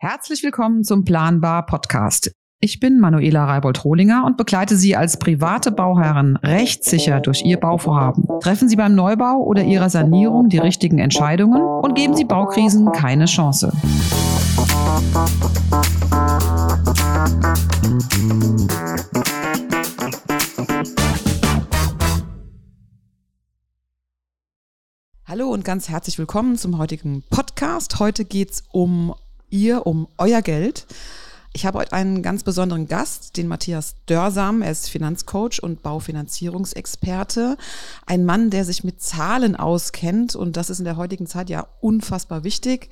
Herzlich willkommen zum Planbar Podcast. Ich bin Manuela Reibold-Rohlinger und begleite Sie als private Bauherren rechtssicher durch Ihr Bauvorhaben. Treffen Sie beim Neubau oder Ihrer Sanierung die richtigen Entscheidungen und geben Sie Baukrisen keine Chance. Hallo und ganz herzlich willkommen zum heutigen Podcast. Heute geht es um ihr, um euer Geld. Ich habe heute einen ganz besonderen Gast, den Matthias Dörsam. Er ist Finanzcoach und Baufinanzierungsexperte. Ein Mann, der sich mit Zahlen auskennt und das ist in der heutigen Zeit ja unfassbar wichtig.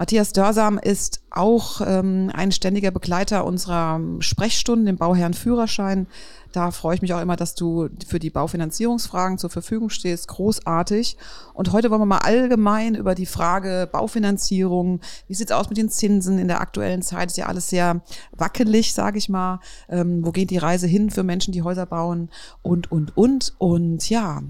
Matthias Dörsam ist auch ähm, ein ständiger Begleiter unserer Sprechstunden, dem Bauherrenführerschein. Da freue ich mich auch immer, dass du für die Baufinanzierungsfragen zur Verfügung stehst. Großartig. Und heute wollen wir mal allgemein über die Frage Baufinanzierung. Wie sieht's aus mit den Zinsen in der aktuellen Zeit? Ist ja alles sehr wackelig, sage ich mal. Ähm, wo geht die Reise hin für Menschen, die Häuser bauen? Und, und, und. Und ja,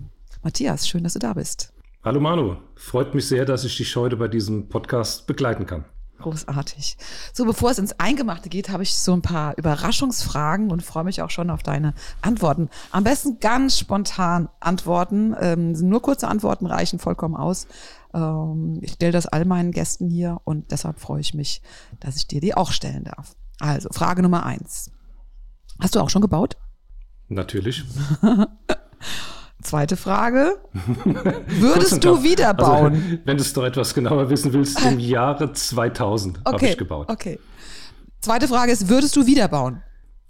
Matthias, schön, dass du da bist. Hallo Manu, freut mich sehr, dass ich dich heute bei diesem Podcast begleiten kann. Großartig. So, bevor es ins Eingemachte geht, habe ich so ein paar Überraschungsfragen und freue mich auch schon auf deine Antworten. Am besten ganz spontan antworten. Ähm, nur kurze Antworten reichen vollkommen aus. Ähm, ich stelle das all meinen Gästen hier und deshalb freue ich mich, dass ich dir die auch stellen darf. Also, Frage Nummer eins. Hast du auch schon gebaut? Natürlich. Zweite Frage. Würdest du wieder also, bauen? Also, wenn du es doch etwas genauer wissen willst, im Jahre 2000 okay, habe ich gebaut. Okay. Zweite Frage ist, würdest du wieder bauen?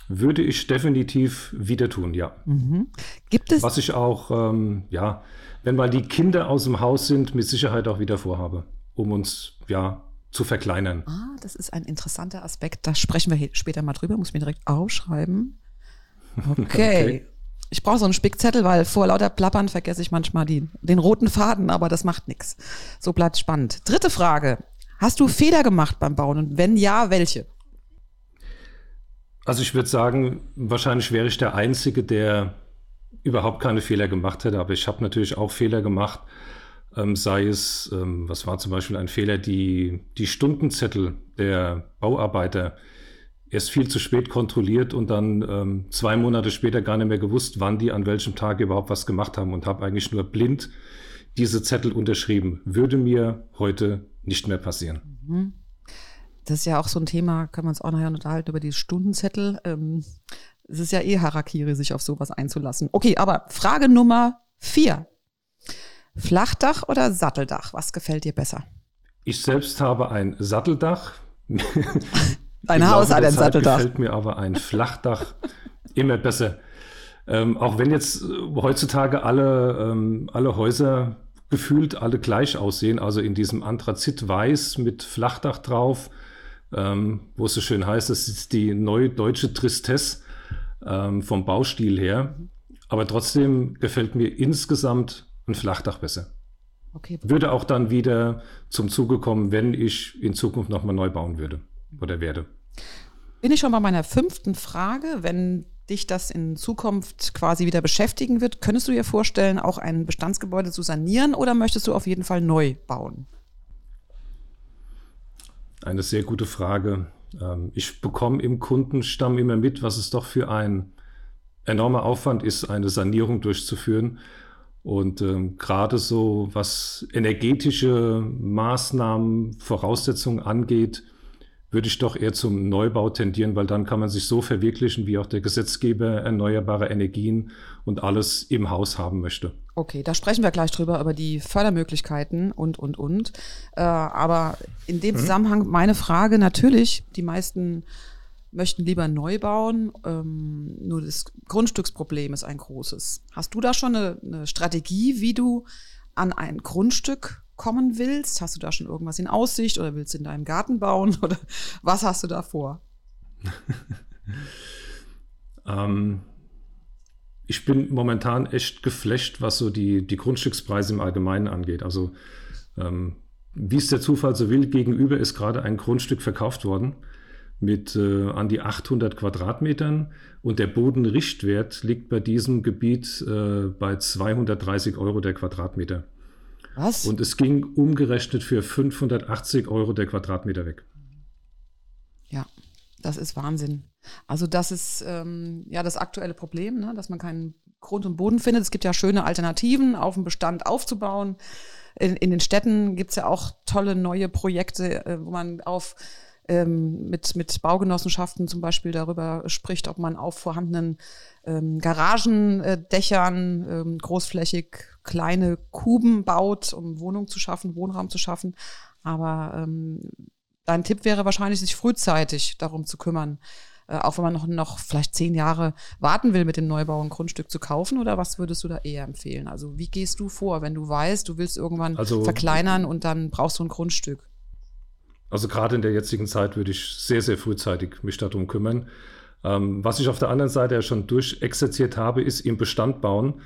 Würde ich definitiv wieder tun, ja. Mhm. Gibt es. Was ich auch, ähm, ja, wenn mal die Kinder aus dem Haus sind, mit Sicherheit auch wieder vorhabe, um uns, ja, zu verkleinern. Ah, das ist ein interessanter Aspekt. Da sprechen wir später mal drüber. Muss mir direkt aufschreiben. Okay. okay. Ich brauche so einen Spickzettel, weil vor lauter Plappern vergesse ich manchmal die, den roten Faden, aber das macht nichts. So bleibt spannend. Dritte Frage. Hast du Fehler gemacht beim Bauen und wenn ja, welche? Also ich würde sagen, wahrscheinlich wäre ich der Einzige, der überhaupt keine Fehler gemacht hätte, aber ich habe natürlich auch Fehler gemacht. Ähm, sei es, ähm, was war zum Beispiel ein Fehler, die, die Stundenzettel der Bauarbeiter erst viel zu spät kontrolliert und dann ähm, zwei Monate später gar nicht mehr gewusst, wann die an welchem Tag überhaupt was gemacht haben und habe eigentlich nur blind diese Zettel unterschrieben. Würde mir heute nicht mehr passieren. Mhm. Das ist ja auch so ein Thema, können wir uns auch nachher unterhalten über die Stundenzettel. Ähm, es ist ja eh Harakiri, sich auf sowas einzulassen. Okay, aber Frage Nummer vier. Flachdach oder Satteldach? Was gefällt dir besser? Ich selbst habe ein Satteldach. Dein Haus hat ein Satteldach. gefällt mir aber ein Flachdach immer besser. Ähm, auch wenn jetzt äh, heutzutage alle, ähm, alle Häuser gefühlt alle gleich aussehen, also in diesem Anthrazit-Weiß mit Flachdach drauf, ähm, wo es so schön heißt, das ist die neudeutsche Tristesse ähm, vom Baustil her. Aber trotzdem gefällt mir insgesamt ein Flachdach besser. Okay. Würde auch dann wieder zum Zuge kommen, wenn ich in Zukunft nochmal neu bauen würde oder werde. Bin ich schon bei meiner fünften Frage. Wenn dich das in Zukunft quasi wieder beschäftigen wird, könntest du dir vorstellen, auch ein Bestandsgebäude zu sanieren oder möchtest du auf jeden Fall neu bauen? Eine sehr gute Frage. Ähm, ich bekomme im Kundenstamm immer mit, was es doch für ein enormer Aufwand ist, eine Sanierung durchzuführen. Und ähm, gerade so, was energetische Maßnahmen, Voraussetzungen angeht, würde ich doch eher zum Neubau tendieren, weil dann kann man sich so verwirklichen, wie auch der Gesetzgeber erneuerbare Energien und alles im Haus haben möchte. Okay, da sprechen wir gleich drüber, über die Fördermöglichkeiten und, und, und. Äh, aber in dem mhm. Zusammenhang meine Frage natürlich, die meisten möchten lieber neu bauen, ähm, nur das Grundstücksproblem ist ein großes. Hast du da schon eine, eine Strategie, wie du an ein Grundstück kommen willst? Hast du da schon irgendwas in Aussicht oder willst du in deinem Garten bauen oder was hast du da vor? ähm, ich bin momentan echt geflasht, was so die, die Grundstückspreise im Allgemeinen angeht. Also ähm, wie es der Zufall so will, gegenüber ist gerade ein Grundstück verkauft worden mit äh, an die 800 Quadratmetern und der Bodenrichtwert liegt bei diesem Gebiet äh, bei 230 Euro der Quadratmeter. Was? Und es ging umgerechnet für 580 Euro der Quadratmeter weg. Ja, das ist Wahnsinn. Also das ist ähm, ja das aktuelle Problem, ne? dass man keinen Grund und Boden findet. Es gibt ja schöne Alternativen, auf dem Bestand aufzubauen. In, in den Städten gibt es ja auch tolle neue Projekte, äh, wo man auf ähm, mit, mit Baugenossenschaften zum Beispiel darüber spricht, ob man auf vorhandenen ähm, Garagendächern ähm, großflächig kleine Kuben baut, um Wohnungen zu schaffen, Wohnraum zu schaffen. Aber ähm, dein Tipp wäre wahrscheinlich, sich frühzeitig darum zu kümmern. Äh, auch wenn man noch, noch vielleicht zehn Jahre warten will, mit dem Neubau ein Grundstück zu kaufen? Oder was würdest du da eher empfehlen? Also wie gehst du vor, wenn du weißt, du willst irgendwann also, verkleinern und dann brauchst du ein Grundstück? Also gerade in der jetzigen Zeit würde ich sehr, sehr frühzeitig mich darum kümmern. Ähm, was ich auf der anderen Seite ja schon durchexerziert habe, ist im Bestand bauen.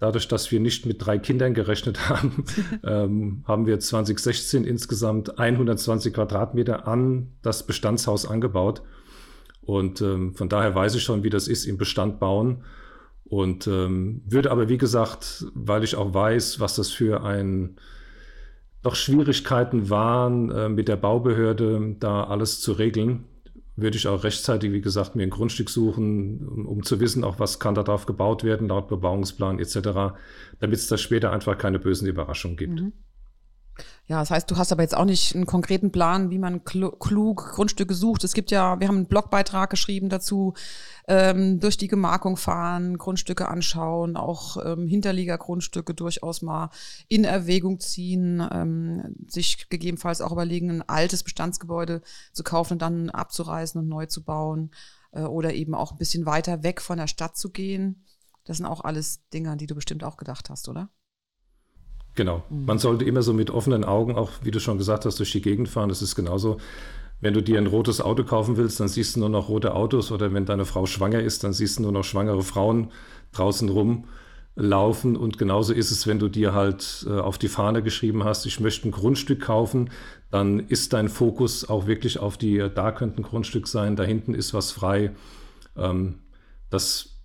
Dadurch, dass wir nicht mit drei Kindern gerechnet haben, ähm, haben wir 2016 insgesamt 120 Quadratmeter an das Bestandshaus angebaut. Und ähm, von daher weiß ich schon, wie das ist im Bestand bauen. Und ähm, würde aber, wie gesagt, weil ich auch weiß, was das für ein doch Schwierigkeiten waren, äh, mit der Baubehörde da alles zu regeln, würde ich auch rechtzeitig, wie gesagt, mir ein Grundstück suchen, um, um zu wissen, auch was kann darauf gebaut werden, laut Bebauungsplan etc., damit es da später einfach keine bösen Überraschungen gibt. Mhm. Ja, das heißt, du hast aber jetzt auch nicht einen konkreten Plan, wie man klug Grundstücke sucht. Es gibt ja, wir haben einen Blogbeitrag geschrieben dazu, ähm, durch die Gemarkung fahren, Grundstücke anschauen, auch ähm, Hinterliegergrundstücke durchaus mal in Erwägung ziehen, ähm, sich gegebenenfalls auch überlegen, ein altes Bestandsgebäude zu kaufen und dann abzureißen und neu zu bauen äh, oder eben auch ein bisschen weiter weg von der Stadt zu gehen. Das sind auch alles Dinge, die du bestimmt auch gedacht hast, oder? Genau. Mhm. Man sollte immer so mit offenen Augen, auch wie du schon gesagt hast, durch die Gegend fahren. Das ist genauso. Wenn du dir ein rotes Auto kaufen willst, dann siehst du nur noch rote Autos. Oder wenn deine Frau schwanger ist, dann siehst du nur noch schwangere Frauen draußen rumlaufen. Und genauso ist es, wenn du dir halt äh, auf die Fahne geschrieben hast, ich möchte ein Grundstück kaufen, dann ist dein Fokus auch wirklich auf die, äh, da könnte ein Grundstück sein, da hinten ist was frei. Ähm, das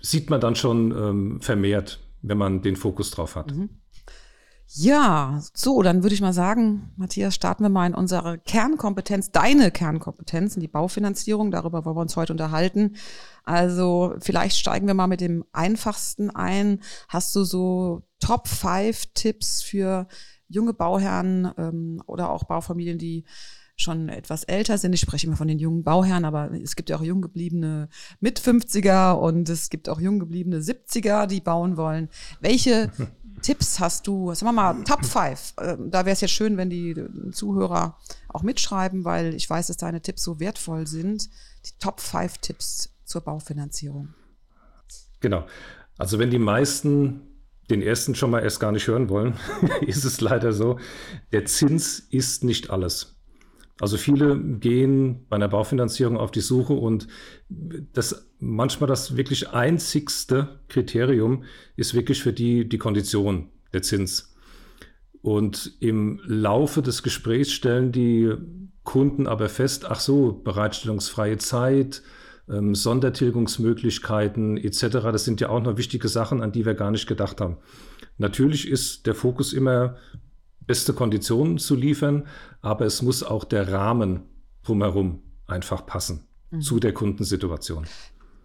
sieht man dann schon ähm, vermehrt, wenn man den Fokus drauf hat. Mhm. Ja, so, dann würde ich mal sagen, Matthias, starten wir mal in unsere Kernkompetenz, deine Kernkompetenz, in die Baufinanzierung. Darüber wollen wir uns heute unterhalten. Also vielleicht steigen wir mal mit dem einfachsten ein. Hast du so Top 5 Tipps für junge Bauherren ähm, oder auch Baufamilien, die schon etwas älter sind. Ich spreche immer von den jungen Bauherren, aber es gibt ja auch jung gebliebene mit 50er und es gibt auch jung gebliebene 70er, die bauen wollen. Welche Tipps hast du? Sagen wir mal, Top 5. Ähm, da wäre es jetzt schön, wenn die Zuhörer auch mitschreiben, weil ich weiß, dass deine Tipps so wertvoll sind. Die Top 5 Tipps zur Baufinanzierung. Genau. Also wenn die meisten den ersten schon mal erst gar nicht hören wollen, ist es leider so, der Zins ist nicht alles. Also viele gehen bei einer Baufinanzierung auf die Suche und das manchmal das wirklich einzigste Kriterium ist wirklich für die die Kondition, der Zins. Und im Laufe des Gesprächs stellen die Kunden aber fest, ach so, bereitstellungsfreie Zeit, ähm, Sondertilgungsmöglichkeiten etc., das sind ja auch noch wichtige Sachen, an die wir gar nicht gedacht haben. Natürlich ist der Fokus immer beste Konditionen zu liefern, aber es muss auch der Rahmen drumherum einfach passen mhm. zu der Kundensituation.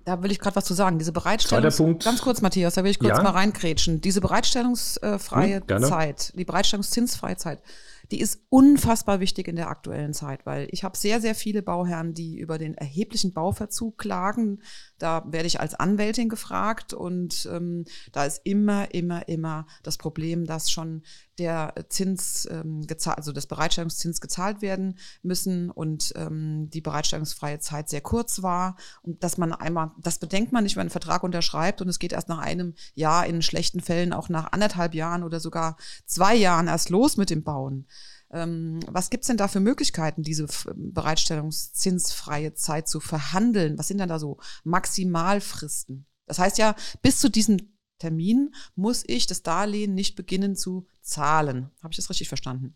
Da will ich gerade was zu sagen. Diese Bereitstellung. Ganz kurz, Matthias, da will ich kurz ja? mal reinkrätschen. Diese bereitstellungsfreie hm, Zeit, die bereitstellungszinsfreie Zeit, die ist unfassbar wichtig in der aktuellen Zeit, weil ich habe sehr, sehr viele Bauherren, die über den erheblichen Bauverzug klagen. Da werde ich als Anwältin gefragt und ähm, da ist immer, immer, immer das Problem, dass schon der Zins ähm, gezahlt, also das Bereitstellungszins gezahlt werden müssen und ähm, die bereitstellungsfreie Zeit sehr kurz war und dass man einmal, das bedenkt man nicht, wenn man einen Vertrag unterschreibt und es geht erst nach einem Jahr, in schlechten Fällen auch nach anderthalb Jahren oder sogar zwei Jahren erst los mit dem Bauen. Ähm, was gibt's denn da für Möglichkeiten, diese bereitstellungszinsfreie Zeit zu verhandeln? Was sind denn da so Maximalfristen? Das heißt ja, bis zu diesem Termin muss ich das Darlehen nicht beginnen zu zahlen. Habe ich das richtig verstanden?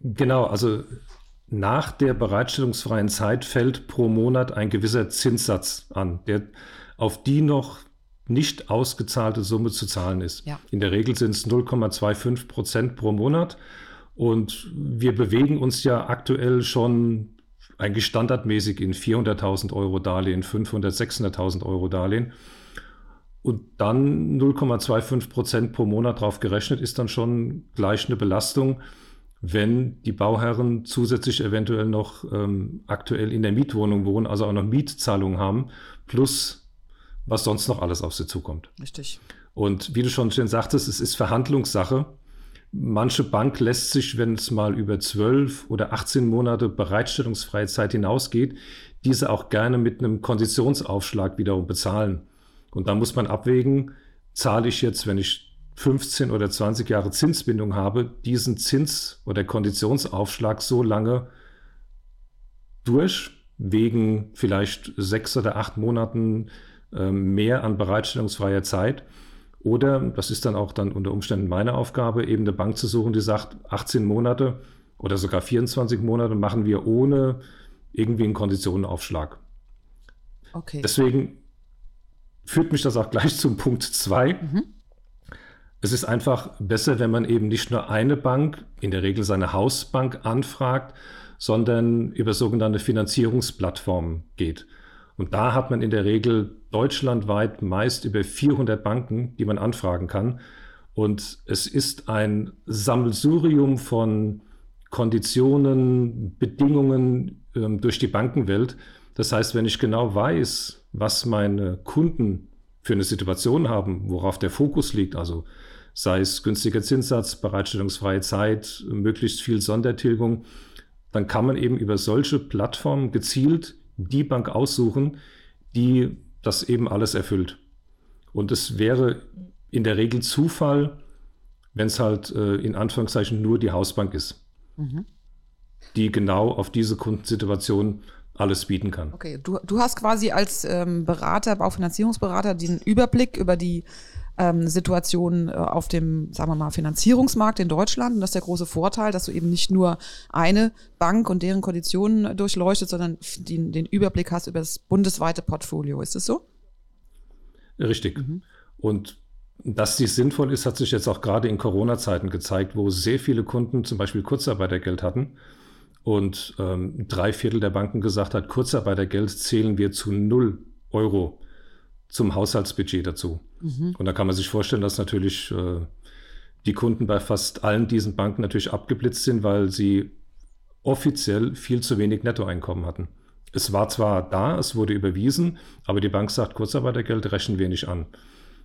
Genau, also nach der bereitstellungsfreien Zeit fällt pro Monat ein gewisser Zinssatz an, der auf die noch nicht ausgezahlte Summe zu zahlen ist. Ja. In der Regel sind es 0,25 Prozent pro Monat. Und wir bewegen uns ja aktuell schon eigentlich standardmäßig in 400.000 Euro Darlehen, 500, 600.000 Euro Darlehen. Und dann 0,25 Prozent pro Monat drauf gerechnet ist dann schon gleich eine Belastung, wenn die Bauherren zusätzlich eventuell noch ähm, aktuell in der Mietwohnung wohnen, also auch noch Mietzahlungen haben, plus was sonst noch alles auf sie zukommt. Richtig. Und wie du schon schön sagtest, es ist Verhandlungssache. Manche Bank lässt sich, wenn es mal über zwölf oder 18 Monate bereitstellungsfreie Zeit hinausgeht, diese auch gerne mit einem Konditionsaufschlag wiederum bezahlen. Und da muss man abwägen, zahle ich jetzt, wenn ich 15 oder 20 Jahre Zinsbindung habe, diesen Zins- oder Konditionsaufschlag so lange durch, wegen vielleicht sechs oder acht Monaten mehr an bereitstellungsfreier Zeit oder, das ist dann auch dann unter Umständen meine Aufgabe, eben eine Bank zu suchen, die sagt, 18 Monate oder sogar 24 Monate machen wir ohne irgendwie einen Konditionenaufschlag. Okay. Deswegen führt mich das auch gleich zum Punkt 2. Mhm. Es ist einfach besser, wenn man eben nicht nur eine Bank, in der Regel seine Hausbank, anfragt, sondern über sogenannte Finanzierungsplattformen geht. Und da hat man in der Regel deutschlandweit meist über 400 Banken, die man anfragen kann. Und es ist ein Sammelsurium von Konditionen, Bedingungen ähm, durch die Bankenwelt. Das heißt, wenn ich genau weiß, was meine Kunden für eine Situation haben, worauf der Fokus liegt, also sei es günstiger Zinssatz, bereitstellungsfreie Zeit, möglichst viel Sondertilgung, dann kann man eben über solche Plattformen gezielt die Bank aussuchen, die das eben alles erfüllt. Und es wäre in der Regel Zufall, wenn es halt äh, in Anführungszeichen nur die Hausbank ist, mhm. die genau auf diese Kundensituation alles bieten kann. Okay, du, du hast quasi als ähm, Berater, Baufinanzierungsberater, den Überblick über die ähm, Situation äh, auf dem, sagen wir mal, Finanzierungsmarkt in Deutschland. Und das ist der große Vorteil, dass du eben nicht nur eine Bank und deren Konditionen durchleuchtet, sondern den, den Überblick hast über das bundesweite Portfolio. Ist es so? Richtig. Mhm. Und dass dies sinnvoll ist, hat sich jetzt auch gerade in Corona-Zeiten gezeigt, wo sehr viele Kunden zum Beispiel Kurzarbeitergeld hatten und ähm, drei Viertel der Banken gesagt hat, Kurzarbeitergeld zählen wir zu null Euro zum Haushaltsbudget dazu. Mhm. Und da kann man sich vorstellen, dass natürlich äh, die Kunden bei fast allen diesen Banken natürlich abgeblitzt sind, weil sie offiziell viel zu wenig Nettoeinkommen hatten. Es war zwar da, es wurde überwiesen, aber die Bank sagt, Kurzarbeitergeld rechnen wir nicht an.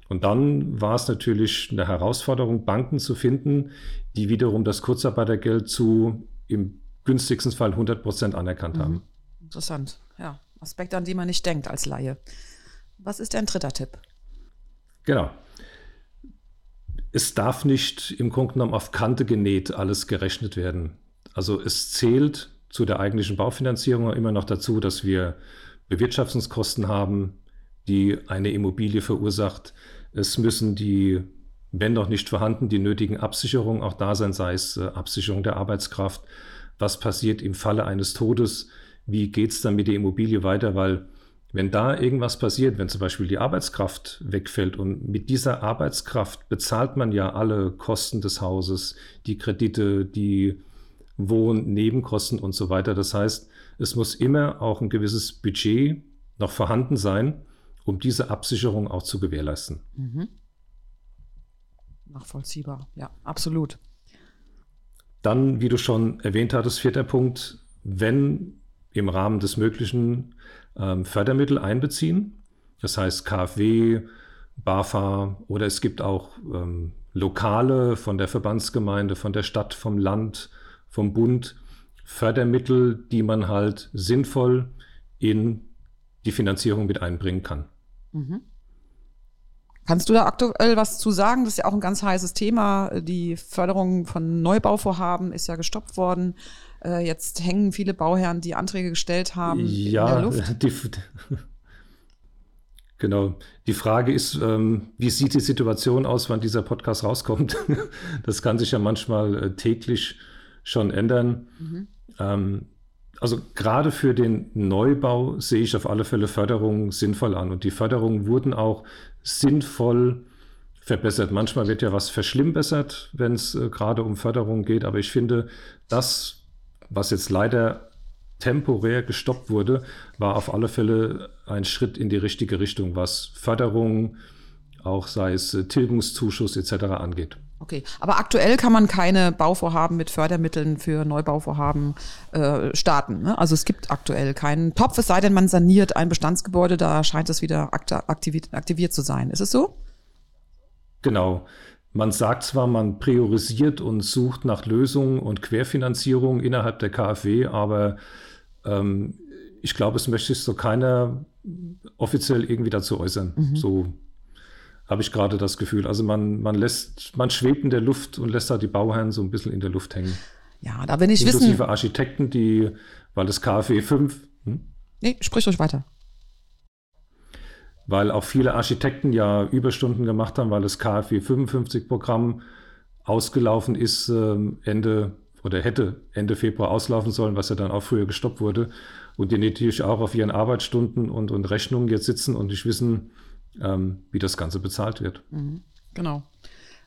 Und dann war es natürlich eine Herausforderung, Banken zu finden, die wiederum das Kurzarbeitergeld zu im günstigsten Fall 100 Prozent anerkannt mhm. haben. Interessant, ja. Aspekt, an die man nicht denkt als Laie. Was ist dein dritter Tipp? Genau. Es darf nicht im Grunde genommen auf Kante genäht alles gerechnet werden. Also es zählt zu der eigentlichen Baufinanzierung immer noch dazu, dass wir Bewirtschaftungskosten haben, die eine Immobilie verursacht. Es müssen die, wenn noch nicht vorhanden, die nötigen Absicherungen auch da sein, sei es äh, Absicherung der Arbeitskraft. Was passiert im Falle eines Todes? Wie geht es dann mit der Immobilie weiter? Weil wenn da irgendwas passiert, wenn zum Beispiel die Arbeitskraft wegfällt und mit dieser Arbeitskraft bezahlt man ja alle Kosten des Hauses, die Kredite, die Wohn-, Nebenkosten und so weiter. Das heißt, es muss immer auch ein gewisses Budget noch vorhanden sein, um diese Absicherung auch zu gewährleisten. Mhm. Nachvollziehbar, ja, absolut. Dann, wie du schon erwähnt hattest, vierter Punkt, wenn im Rahmen des Möglichen ähm, Fördermittel einbeziehen. Das heißt KfW, BAFA oder es gibt auch ähm, Lokale von der Verbandsgemeinde, von der Stadt, vom Land, vom Bund, Fördermittel, die man halt sinnvoll in die Finanzierung mit einbringen kann. Mhm. Kannst du da aktuell was zu sagen? Das ist ja auch ein ganz heißes Thema. Die Förderung von Neubauvorhaben ist ja gestoppt worden. Äh, jetzt hängen viele Bauherren, die Anträge gestellt haben, ja, in der Luft. Die, genau. Die Frage ist, ähm, wie sieht die Situation aus, wann dieser Podcast rauskommt? das kann sich ja manchmal äh, täglich schon ändern. Mhm. Ähm, also gerade für den Neubau sehe ich auf alle Fälle Förderungen sinnvoll an. Und die Förderungen wurden auch sinnvoll verbessert. Manchmal wird ja was verschlimmbessert, wenn es äh, gerade um Förderung geht. Aber ich finde, das was jetzt leider temporär gestoppt wurde, war auf alle Fälle ein Schritt in die richtige Richtung, was Förderung, auch sei es äh, Tilgungszuschuss etc. angeht. Okay, aber aktuell kann man keine Bauvorhaben mit Fördermitteln für Neubauvorhaben äh, starten. Ne? Also es gibt aktuell keinen Topf, es sei denn, man saniert ein Bestandsgebäude, da scheint es wieder aktiviert, aktiviert zu sein. Ist es so? Genau. Man sagt zwar, man priorisiert und sucht nach Lösungen und Querfinanzierung innerhalb der KfW, aber ähm, ich glaube, es möchte sich so keiner offiziell irgendwie dazu äußern. Mhm. So habe ich gerade das Gefühl. Also man, man lässt, man schwebt in der Luft und lässt da die Bauherren so ein bisschen in der Luft hängen. Ja, da bin ich Inklusive wissen. Inklusive Architekten, die, weil das KfW 5. Hm? Nee, sprich ruhig weiter. Weil auch viele Architekten ja Überstunden gemacht haben, weil das KfW 55 Programm ausgelaufen ist, ähm, Ende oder hätte Ende Februar auslaufen sollen, was ja dann auch früher gestoppt wurde. Und die natürlich auch auf ihren Arbeitsstunden und, und Rechnungen jetzt sitzen und nicht wissen, ähm, wie das Ganze bezahlt wird. Mhm. Genau.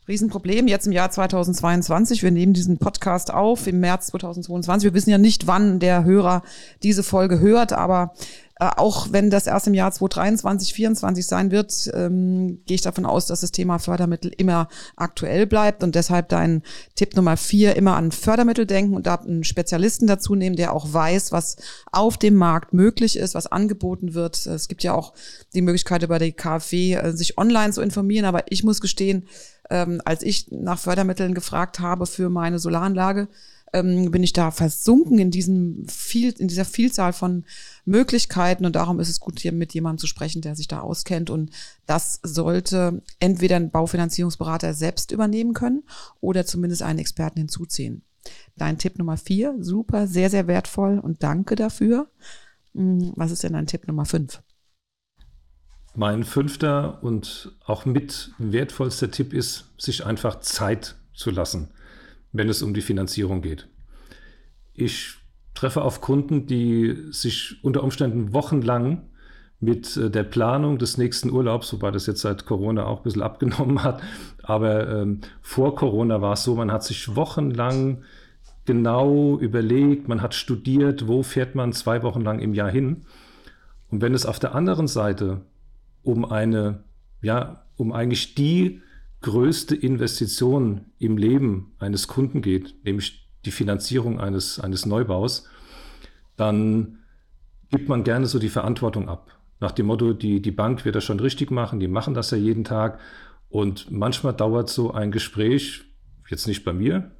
Riesenproblem jetzt im Jahr 2022. Wir nehmen diesen Podcast auf im März 2022. Wir wissen ja nicht, wann der Hörer diese Folge hört, aber äh, auch wenn das erst im Jahr 2023, 2024 sein wird, ähm, gehe ich davon aus, dass das Thema Fördermittel immer aktuell bleibt und deshalb dein Tipp Nummer vier, immer an Fördermittel denken und da einen Spezialisten dazu nehmen, der auch weiß, was auf dem Markt möglich ist, was angeboten wird. Es gibt ja auch die Möglichkeit über die KfW äh, sich online zu informieren, aber ich muss gestehen, ähm, als ich nach Fördermitteln gefragt habe für meine Solaranlage, ähm, bin ich da versunken in diesem viel, in dieser Vielzahl von Möglichkeiten und darum ist es gut, hier mit jemandem zu sprechen, der sich da auskennt und das sollte entweder ein Baufinanzierungsberater selbst übernehmen können oder zumindest einen Experten hinzuziehen. Dein Tipp Nummer vier, super, sehr, sehr wertvoll und danke dafür. Hm, was ist denn dein Tipp Nummer fünf? Mein fünfter und auch mit wertvollster Tipp ist, sich einfach Zeit zu lassen wenn es um die Finanzierung geht. Ich treffe auf Kunden, die sich unter Umständen wochenlang mit äh, der Planung des nächsten Urlaubs, wobei das jetzt seit Corona auch ein bisschen abgenommen hat, aber ähm, vor Corona war es so, man hat sich wochenlang genau überlegt, man hat studiert, wo fährt man zwei Wochen lang im Jahr hin. Und wenn es auf der anderen Seite um eine, ja, um eigentlich die größte Investition im Leben eines Kunden geht, nämlich die Finanzierung eines, eines Neubaus, dann gibt man gerne so die Verantwortung ab. Nach dem Motto, die, die Bank wird das schon richtig machen, die machen das ja jeden Tag. Und manchmal dauert so ein Gespräch, jetzt nicht bei mir,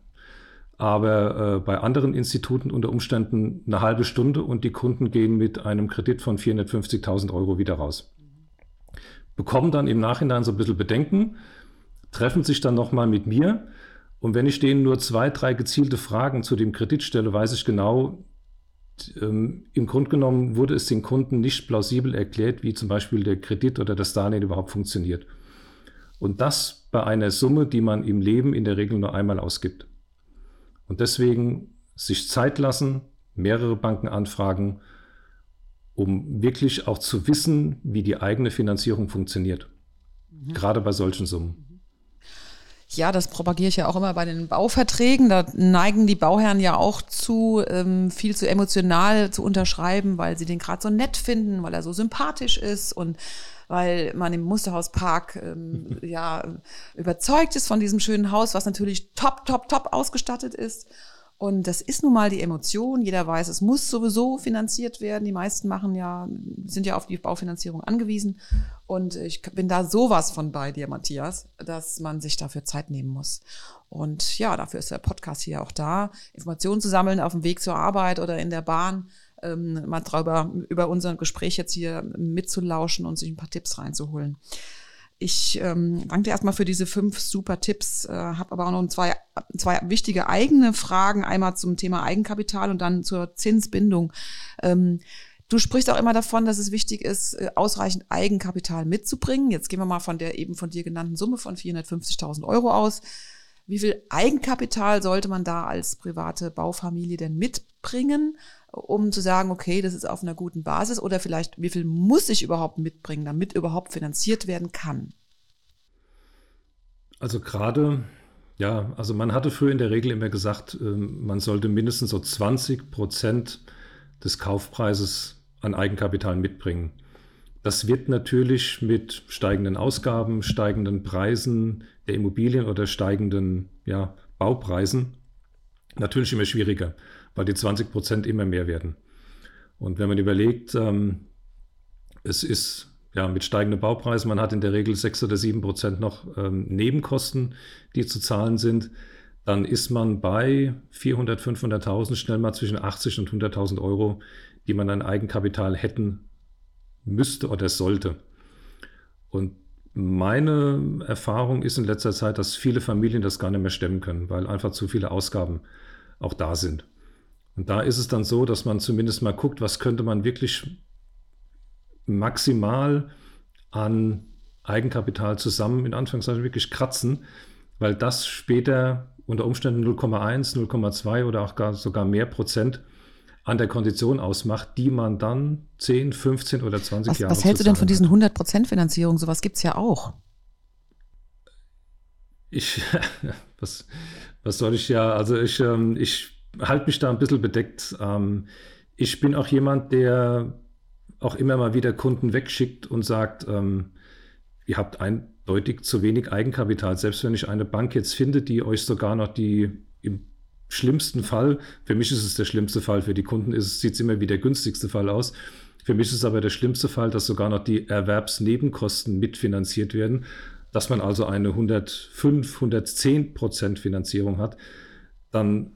aber äh, bei anderen Instituten unter Umständen eine halbe Stunde und die Kunden gehen mit einem Kredit von 450.000 Euro wieder raus. Bekommen dann im Nachhinein so ein bisschen Bedenken, treffen sich dann nochmal mit mir. Und wenn ich denen nur zwei, drei gezielte Fragen zu dem Kredit stelle, weiß ich genau, ähm, im Grunde genommen wurde es den Kunden nicht plausibel erklärt, wie zum Beispiel der Kredit oder das Darlehen überhaupt funktioniert. Und das bei einer Summe, die man im Leben in der Regel nur einmal ausgibt. Und deswegen sich Zeit lassen, mehrere Banken anfragen, um wirklich auch zu wissen, wie die eigene Finanzierung funktioniert. Mhm. Gerade bei solchen Summen. Ja, das propagiere ich ja auch immer bei den Bauverträgen. Da neigen die Bauherren ja auch zu, ähm, viel zu emotional zu unterschreiben, weil sie den gerade so nett finden, weil er so sympathisch ist und weil man im Musterhauspark ähm, ja überzeugt ist von diesem schönen Haus, was natürlich top, top, top ausgestattet ist. Und das ist nun mal die Emotion. Jeder weiß, es muss sowieso finanziert werden. Die meisten machen ja, sind ja auf die Baufinanzierung angewiesen. Und ich bin da sowas von bei dir, Matthias, dass man sich dafür Zeit nehmen muss. Und ja, dafür ist der Podcast hier auch da, Informationen zu sammeln auf dem Weg zur Arbeit oder in der Bahn, ähm, mal drüber, über unser Gespräch jetzt hier mitzulauschen und sich ein paar Tipps reinzuholen. Ich ähm, danke dir erstmal für diese fünf super Tipps, äh, habe aber auch noch zwei, zwei wichtige eigene Fragen. Einmal zum Thema Eigenkapital und dann zur Zinsbindung. Ähm, du sprichst auch immer davon, dass es wichtig ist, äh, ausreichend Eigenkapital mitzubringen. Jetzt gehen wir mal von der eben von dir genannten Summe von 450.000 Euro aus. Wie viel Eigenkapital sollte man da als private Baufamilie denn mitbringen? Um zu sagen, okay, das ist auf einer guten Basis oder vielleicht, wie viel muss ich überhaupt mitbringen, damit überhaupt finanziert werden kann? Also gerade, ja, also man hatte früher in der Regel immer gesagt, ähm, man sollte mindestens so 20 Prozent des Kaufpreises an Eigenkapital mitbringen. Das wird natürlich mit steigenden Ausgaben, steigenden Preisen der Immobilien oder steigenden ja, Baupreisen natürlich immer schwieriger, weil die 20 Prozent immer mehr werden. Und wenn man überlegt, ähm, es ist ja mit steigenden Baupreisen, man hat in der Regel 6 oder 7 Prozent noch ähm, Nebenkosten, die zu zahlen sind, dann ist man bei 400, 500.000 schnell mal zwischen 80 und 100.000 Euro, die man an Eigenkapital hätten müsste oder sollte. Und meine Erfahrung ist in letzter Zeit, dass viele Familien das gar nicht mehr stemmen können, weil einfach zu viele Ausgaben auch da sind. Und da ist es dann so, dass man zumindest mal guckt, was könnte man wirklich maximal an Eigenkapital zusammen in Anführungszeichen wirklich kratzen, weil das später unter Umständen 0,1, 0,2 oder auch gar, sogar mehr Prozent an der Kondition ausmacht, die man dann 10, 15 oder 20 was, Jahre Was hältst du denn von diesen 100% Finanzierung? Sowas gibt es ja auch. Ich, was, was soll ich ja, also ich, ähm, ich halte mich da ein bisschen bedeckt. Ähm, ich bin auch jemand, der auch immer mal wieder Kunden wegschickt und sagt, ähm, ihr habt eindeutig zu wenig Eigenkapital. Selbst wenn ich eine Bank jetzt finde, die euch sogar noch die im schlimmsten Fall, für mich ist es der schlimmste Fall, für die Kunden sieht es immer wie der günstigste Fall aus. Für mich ist es aber der schlimmste Fall, dass sogar noch die Erwerbsnebenkosten mitfinanziert werden, dass man also eine 105, 110 Prozent Finanzierung hat, dann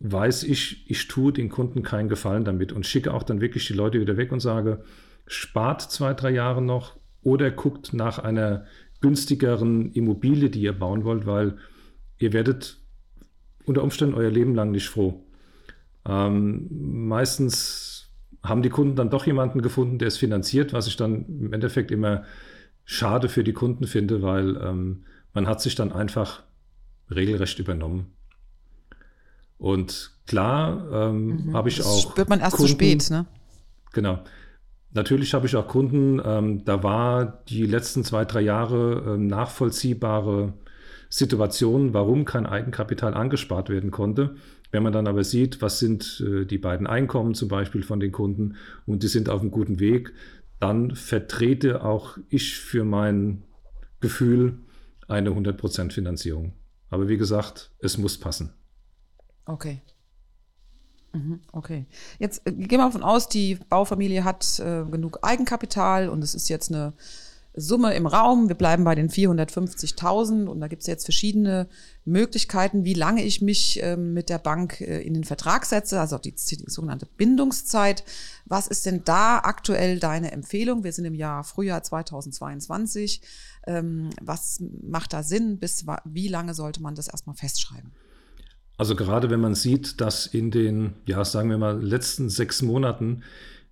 weiß ich, ich tue den Kunden keinen Gefallen damit und schicke auch dann wirklich die Leute wieder weg und sage, spart zwei, drei Jahre noch oder guckt nach einer günstigeren Immobilie, die ihr bauen wollt, weil ihr werdet unter Umständen euer Leben lang nicht froh. Ähm, meistens haben die Kunden dann doch jemanden gefunden, der es finanziert, was ich dann im Endeffekt immer schade für die Kunden finde, weil ähm, man hat sich dann einfach regelrecht übernommen. Und klar ähm, mhm. habe ich das auch. Spürt man erst Kunden, zu spät, ne? Genau. Natürlich habe ich auch Kunden, ähm, da war die letzten zwei, drei Jahre ähm, nachvollziehbare Situation, warum kein Eigenkapital angespart werden konnte. Wenn man dann aber sieht, was sind äh, die beiden Einkommen zum Beispiel von den Kunden und die sind auf einem guten Weg, dann vertrete auch ich für mein Gefühl eine 100% Finanzierung. Aber wie gesagt, es muss passen. Okay. Mhm, okay. Jetzt äh, gehen wir davon aus, die Baufamilie hat äh, genug Eigenkapital und es ist jetzt eine Summe im Raum. Wir bleiben bei den 450.000 und da gibt es jetzt verschiedene Möglichkeiten, wie lange ich mich äh, mit der Bank äh, in den Vertrag setze, also die, die, sogenannte Bindungszeit. Was ist denn da aktuell deine Empfehlung? Wir sind im Jahr Frühjahr 2022. Ähm, was macht da Sinn? Bis wie lange sollte man das erstmal festschreiben? Also gerade wenn man sieht, dass in den, ja, sagen wir mal, letzten sechs Monaten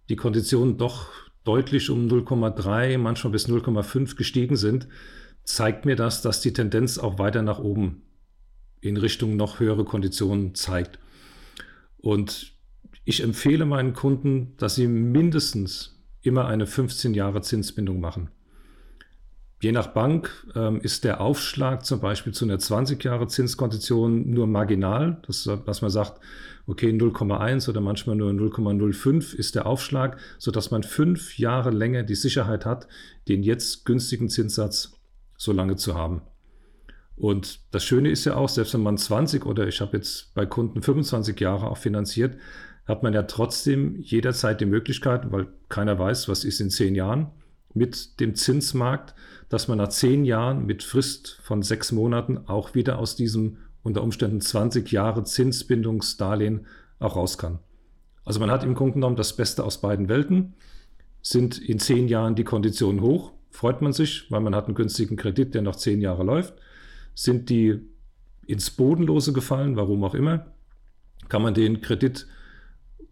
die Konditionen doch deutlich um 0,3, manchmal bis 0,5 gestiegen sind, zeigt mir das, dass die Tendenz auch weiter nach oben in Richtung noch höhere Konditionen zeigt. Und ich empfehle meinen Kunden, dass sie mindestens immer eine 15 Jahre Zinsbindung machen. Je nach Bank ähm, ist der Aufschlag zum Beispiel zu einer 20 Jahre Zinskondition nur marginal, dass, dass man sagt, okay, 0,1 oder manchmal nur 0,05 ist der Aufschlag, sodass man fünf Jahre länger die Sicherheit hat, den jetzt günstigen Zinssatz so lange zu haben. Und das Schöne ist ja auch, selbst wenn man 20 oder ich habe jetzt bei Kunden 25 Jahre auch finanziert, hat man ja trotzdem jederzeit die Möglichkeit, weil keiner weiß, was ist in zehn Jahren, mit dem Zinsmarkt, dass man nach zehn Jahren mit Frist von sechs Monaten auch wieder aus diesem unter Umständen 20 Jahre Zinsbindungsdarlehen auch raus kann. Also man hat im Grunde genommen das Beste aus beiden Welten. Sind in zehn Jahren die Konditionen hoch, freut man sich, weil man hat einen günstigen Kredit, der noch zehn Jahre läuft. Sind die ins Bodenlose gefallen, warum auch immer, kann man den Kredit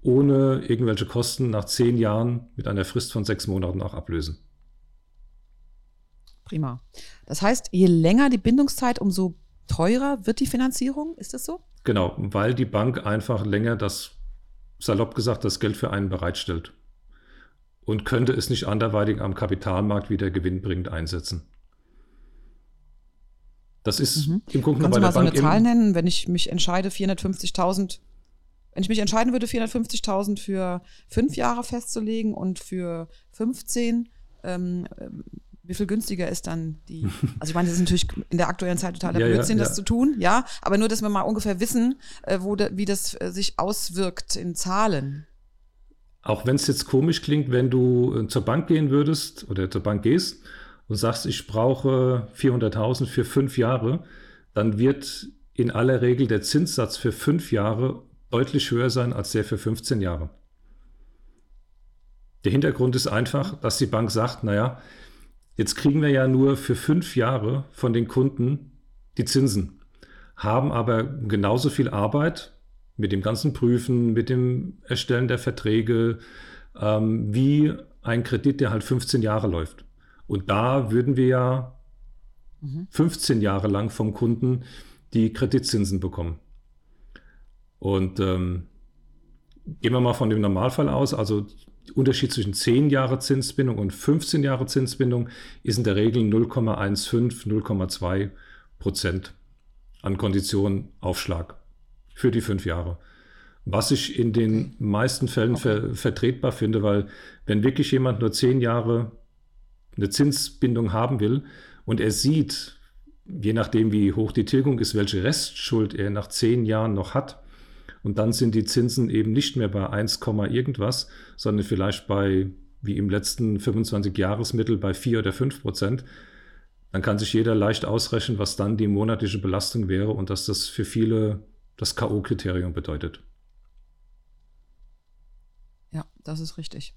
ohne irgendwelche Kosten nach zehn Jahren mit einer Frist von sechs Monaten auch ablösen. Prima. Das heißt, je länger die Bindungszeit, umso teurer wird die Finanzierung. Ist das so? Genau, weil die Bank einfach länger das, salopp gesagt, das Geld für einen bereitstellt und könnte es nicht anderweitig am Kapitalmarkt wieder gewinnbringend einsetzen. Das ist mhm. im Grunde Kannst bei du mal so eine Zahl nennen, wenn ich mich entscheide, 450.000 Wenn ich mich entscheiden würde, 450.000 für fünf Jahre festzulegen und für 15, ähm, wie viel günstiger ist dann die? Also ich meine, das ist natürlich in der aktuellen Zeit totaler ja, Blödsinn, ja, ja. das zu tun, ja. Aber nur, dass wir mal ungefähr wissen, äh, wo de, wie das äh, sich auswirkt in Zahlen. Auch wenn es jetzt komisch klingt, wenn du äh, zur Bank gehen würdest oder zur Bank gehst und sagst, ich brauche 400.000 für fünf Jahre, dann wird in aller Regel der Zinssatz für fünf Jahre deutlich höher sein als der für 15 Jahre. Der Hintergrund ist einfach, dass die Bank sagt, naja, Jetzt kriegen wir ja nur für fünf Jahre von den Kunden die Zinsen, haben aber genauso viel Arbeit mit dem ganzen Prüfen, mit dem Erstellen der Verträge, ähm, wie ein Kredit, der halt 15 Jahre läuft. Und da würden wir ja 15 mhm. Jahre lang vom Kunden die Kreditzinsen bekommen. Und ähm, gehen wir mal von dem Normalfall aus, also Unterschied zwischen 10 Jahre Zinsbindung und 15 Jahre Zinsbindung ist in der Regel 0,15, 0,2 Prozent an Konditionen Aufschlag für die fünf Jahre. Was ich in den meisten Fällen ver vertretbar finde, weil wenn wirklich jemand nur 10 Jahre eine Zinsbindung haben will und er sieht, je nachdem wie hoch die Tilgung ist, welche Restschuld er nach 10 Jahren noch hat, und dann sind die Zinsen eben nicht mehr bei 1, irgendwas, sondern vielleicht bei, wie im letzten 25-Jahresmittel, bei 4 oder 5 Prozent. Dann kann sich jeder leicht ausrechnen, was dann die monatliche Belastung wäre und dass das für viele das K.O.-Kriterium bedeutet. Ja, das ist richtig.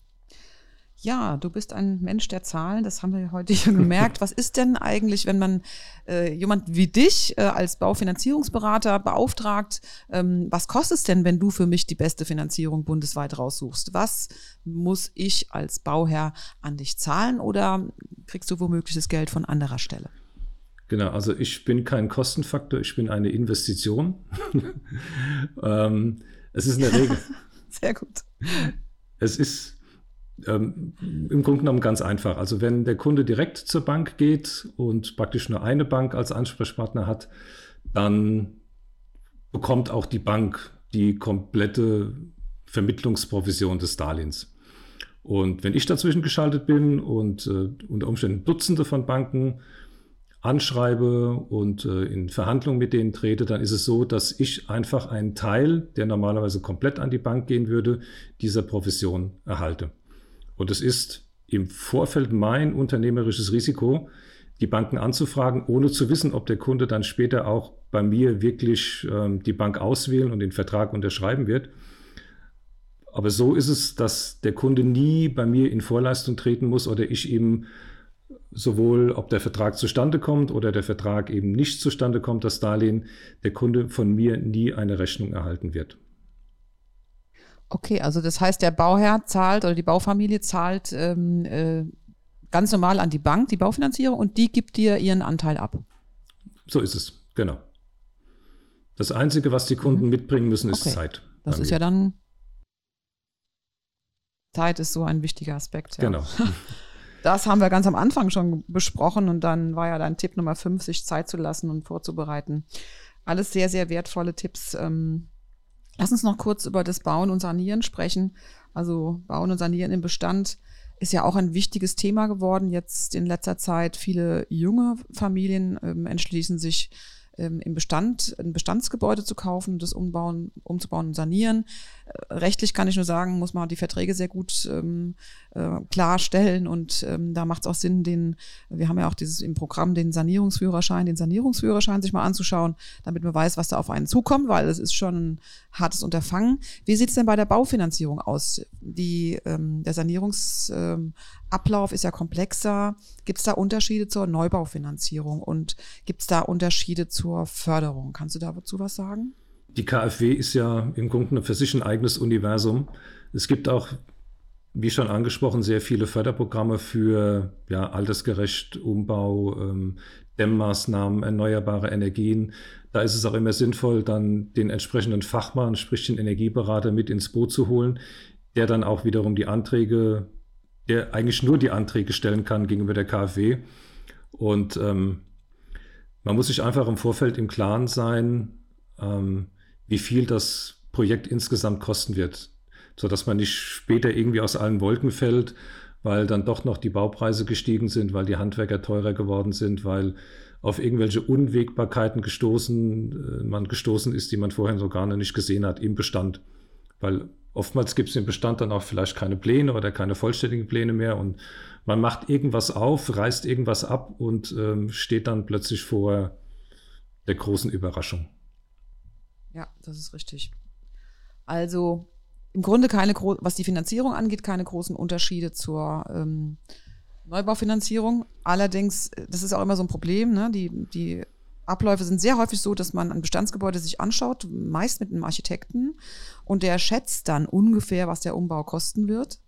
Ja, du bist ein Mensch der Zahlen, das haben wir heute schon gemerkt. Was ist denn eigentlich, wenn man äh, jemand wie dich äh, als Baufinanzierungsberater beauftragt, ähm, was kostet es denn, wenn du für mich die beste Finanzierung bundesweit raussuchst? Was muss ich als Bauherr an dich zahlen oder kriegst du womöglich das Geld von anderer Stelle? Genau, also ich bin kein Kostenfaktor, ich bin eine Investition. ähm, es ist in der Regel. Sehr gut. Es ist ähm, Im Grunde genommen ganz einfach. Also wenn der Kunde direkt zur Bank geht und praktisch nur eine Bank als Ansprechpartner hat, dann bekommt auch die Bank die komplette Vermittlungsprovision des Darlehens. Und wenn ich dazwischen geschaltet bin und äh, unter Umständen Dutzende von Banken anschreibe und äh, in Verhandlungen mit denen trete, dann ist es so, dass ich einfach einen Teil, der normalerweise komplett an die Bank gehen würde, dieser Provision erhalte. Und es ist im Vorfeld mein unternehmerisches Risiko, die Banken anzufragen, ohne zu wissen, ob der Kunde dann später auch bei mir wirklich ähm, die Bank auswählen und den Vertrag unterschreiben wird. Aber so ist es, dass der Kunde nie bei mir in Vorleistung treten muss oder ich ihm sowohl, ob der Vertrag zustande kommt oder der Vertrag eben nicht zustande kommt, das Darlehen, der Kunde von mir nie eine Rechnung erhalten wird. Okay, also das heißt, der Bauherr zahlt oder die Baufamilie zahlt ähm, äh, ganz normal an die Bank die Baufinanzierung und die gibt dir ihren Anteil ab. So ist es, genau. Das Einzige, was die Kunden mhm. mitbringen müssen, ist okay. Zeit. Das ist ja dann. Zeit ist so ein wichtiger Aspekt. Ja. Genau. Das haben wir ganz am Anfang schon besprochen und dann war ja dein Tipp Nummer 5, sich Zeit zu lassen und vorzubereiten. Alles sehr, sehr wertvolle Tipps. Ähm, Lass uns noch kurz über das Bauen und Sanieren sprechen. Also Bauen und Sanieren im Bestand ist ja auch ein wichtiges Thema geworden. Jetzt in letzter Zeit viele junge Familien ähm, entschließen sich ähm, im Bestand ein Bestandsgebäude zu kaufen, das umbauen, umzubauen und sanieren. Äh, rechtlich kann ich nur sagen, muss man die Verträge sehr gut ähm, äh, klarstellen und ähm, da macht es auch Sinn, den, wir haben ja auch dieses im Programm den Sanierungsführerschein, den Sanierungsführerschein sich mal anzuschauen, damit man weiß, was da auf einen zukommt, weil es ist schon ein hartes Unterfangen. Wie sieht es denn bei der Baufinanzierung aus? Die, ähm, der Sanierungsablauf ist ja komplexer. Gibt es da Unterschiede zur Neubaufinanzierung und gibt es da Unterschiede zur Förderung? Kannst du dazu was sagen? Die KfW ist ja im Grunde für sich ein eigenes Universum. Es gibt auch wie schon angesprochen, sehr viele Förderprogramme für ja, altersgerecht Umbau, ähm, Dämmmaßnahmen, erneuerbare Energien. Da ist es auch immer sinnvoll, dann den entsprechenden Fachmann, sprich den Energieberater, mit ins Boot zu holen, der dann auch wiederum die Anträge, der eigentlich nur die Anträge stellen kann gegenüber der KfW. Und ähm, man muss sich einfach im Vorfeld im Klaren sein, ähm, wie viel das Projekt insgesamt kosten wird, sodass man nicht später irgendwie aus allen Wolken fällt, weil dann doch noch die Baupreise gestiegen sind, weil die Handwerker teurer geworden sind, weil auf irgendwelche Unwägbarkeiten gestoßen, äh, man gestoßen ist, die man vorher so gar nicht gesehen hat im Bestand. Weil oftmals gibt es im Bestand dann auch vielleicht keine Pläne oder keine vollständigen Pläne mehr und man macht irgendwas auf, reißt irgendwas ab und ähm, steht dann plötzlich vor der großen Überraschung. Ja, das ist richtig. Also im Grunde keine, was die Finanzierung angeht, keine großen Unterschiede zur ähm, Neubaufinanzierung. Allerdings, äh, das ist auch immer so ein Problem, ne? die, die Abläufe sind sehr häufig so, dass man ein Bestandsgebäude sich anschaut, meist mit einem Architekten, und der schätzt dann ungefähr, was der Umbau kosten wird.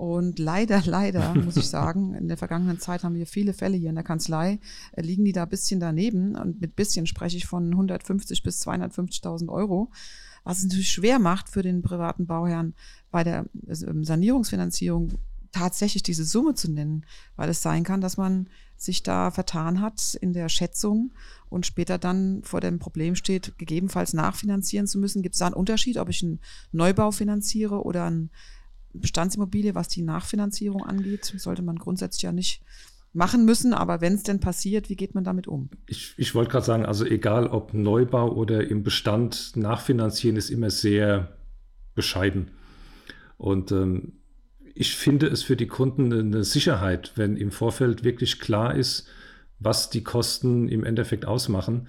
Und leider, leider, muss ich sagen, in der vergangenen Zeit haben wir viele Fälle hier in der Kanzlei, äh, liegen die da ein bisschen daneben. Und mit bisschen spreche ich von 150 bis 250.000 Euro, was es natürlich schwer macht für den privaten Bauherrn bei der ähm, Sanierungsfinanzierung tatsächlich diese Summe zu nennen, weil es sein kann, dass man sich da vertan hat in der Schätzung und später dann vor dem Problem steht, gegebenenfalls nachfinanzieren zu müssen. Gibt es da einen Unterschied, ob ich einen Neubau finanziere oder ein Bestandsimmobilie, was die Nachfinanzierung angeht, sollte man grundsätzlich ja nicht machen müssen. Aber wenn es denn passiert, wie geht man damit um? Ich, ich wollte gerade sagen, also egal ob Neubau oder im Bestand, nachfinanzieren ist immer sehr bescheiden. Und ähm, ich finde es für die Kunden eine Sicherheit, wenn im Vorfeld wirklich klar ist, was die Kosten im Endeffekt ausmachen.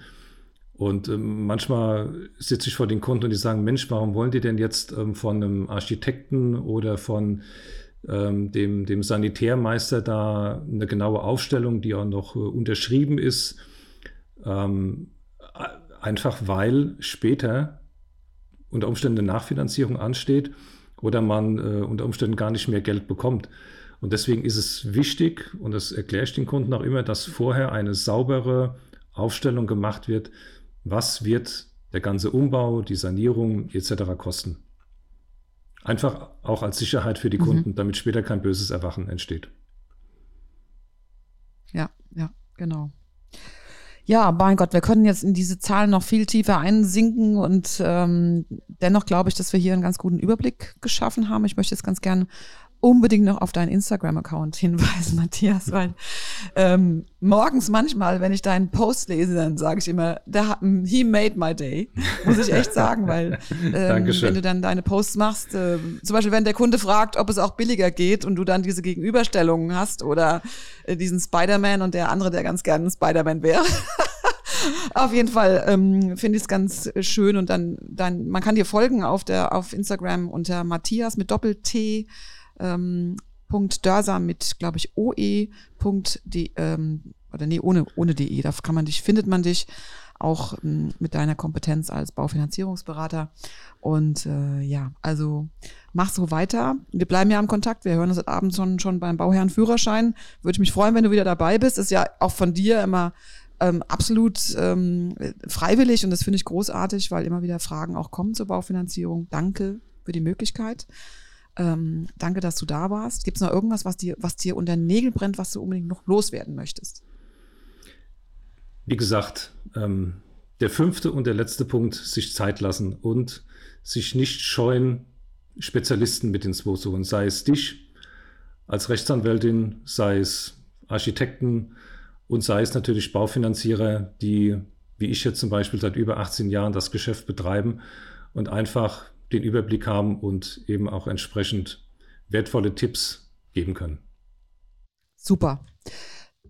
Und ähm, manchmal sitze ich vor den Kunden und die sagen, Mensch, warum wollen die denn jetzt ähm, von einem Architekten oder von ähm, dem, dem Sanitärmeister da eine genaue Aufstellung, die auch noch äh, unterschrieben ist? Einfach weil später unter Umständen eine Nachfinanzierung ansteht oder man äh, unter Umständen gar nicht mehr Geld bekommt. Und deswegen ist es wichtig, und das erkläre ich den Kunden auch immer, dass vorher eine saubere Aufstellung gemacht wird, was wird der ganze Umbau, die Sanierung etc. kosten. Einfach auch als Sicherheit für die mhm. Kunden, damit später kein böses Erwachen entsteht. Ja, ja, genau. Ja, mein Gott, wir können jetzt in diese Zahlen noch viel tiefer einsinken und ähm, dennoch glaube ich, dass wir hier einen ganz guten Überblick geschaffen haben. Ich möchte jetzt ganz gern unbedingt noch auf deinen Instagram-Account hinweisen, Matthias, weil ähm, morgens manchmal, wenn ich deinen Post lese, dann sage ich immer, der, he made my day, muss ich echt sagen, weil ähm, wenn du dann deine Posts machst, äh, zum Beispiel wenn der Kunde fragt, ob es auch billiger geht und du dann diese Gegenüberstellungen hast oder äh, diesen Spider-Man und der andere, der ganz gerne ein Spider-Man wäre. auf jeden Fall ähm, finde ich es ganz schön und dann, dann, man kann dir folgen auf der auf Instagram unter Matthias mit Doppel-T ähm, Dörsam mit, glaube ich, oe. De, ähm, oder nee, ohne, ohne de. Da kann man dich, findet man dich auch ähm, mit deiner Kompetenz als Baufinanzierungsberater. Und äh, ja, also mach so weiter. Wir bleiben ja im Kontakt. Wir hören uns heute Abend schon, schon beim Bauherrenführerschein. Würde ich mich freuen, wenn du wieder dabei bist. Ist ja auch von dir immer ähm, absolut ähm, freiwillig und das finde ich großartig, weil immer wieder Fragen auch kommen zur Baufinanzierung. Danke für die Möglichkeit. Ähm, danke, dass du da warst. Gibt es noch irgendwas, was dir, was dir unter den Nägeln brennt, was du unbedingt noch loswerden möchtest? Wie gesagt, ähm, der fünfte und der letzte Punkt, sich Zeit lassen und sich nicht scheuen, Spezialisten mit ins Boot zu holen. Sei es dich als Rechtsanwältin, sei es Architekten und sei es natürlich Baufinanzierer, die, wie ich jetzt zum Beispiel seit über 18 Jahren das Geschäft betreiben und einfach den Überblick haben und eben auch entsprechend wertvolle Tipps geben können. Super.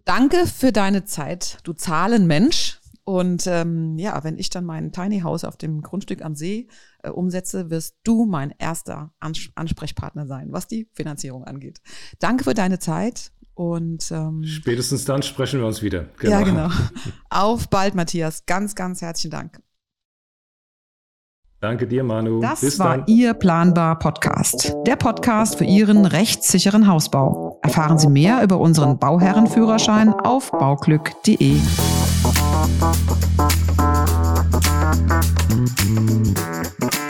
Danke für deine Zeit, du Zahlenmensch. Und ähm, ja, wenn ich dann mein Tiny House auf dem Grundstück am See äh, umsetze, wirst du mein erster Ans Ansprechpartner sein, was die Finanzierung angeht. Danke für deine Zeit und ähm, spätestens dann sprechen wir uns wieder. Genau. Ja, genau. Auf bald, Matthias. Ganz, ganz herzlichen Dank. Danke dir, Manu. Das Bis war dann. Ihr Planbar Podcast. Der Podcast für Ihren rechtssicheren Hausbau. Erfahren Sie mehr über unseren Bauherrenführerschein auf bauglück.de. Musik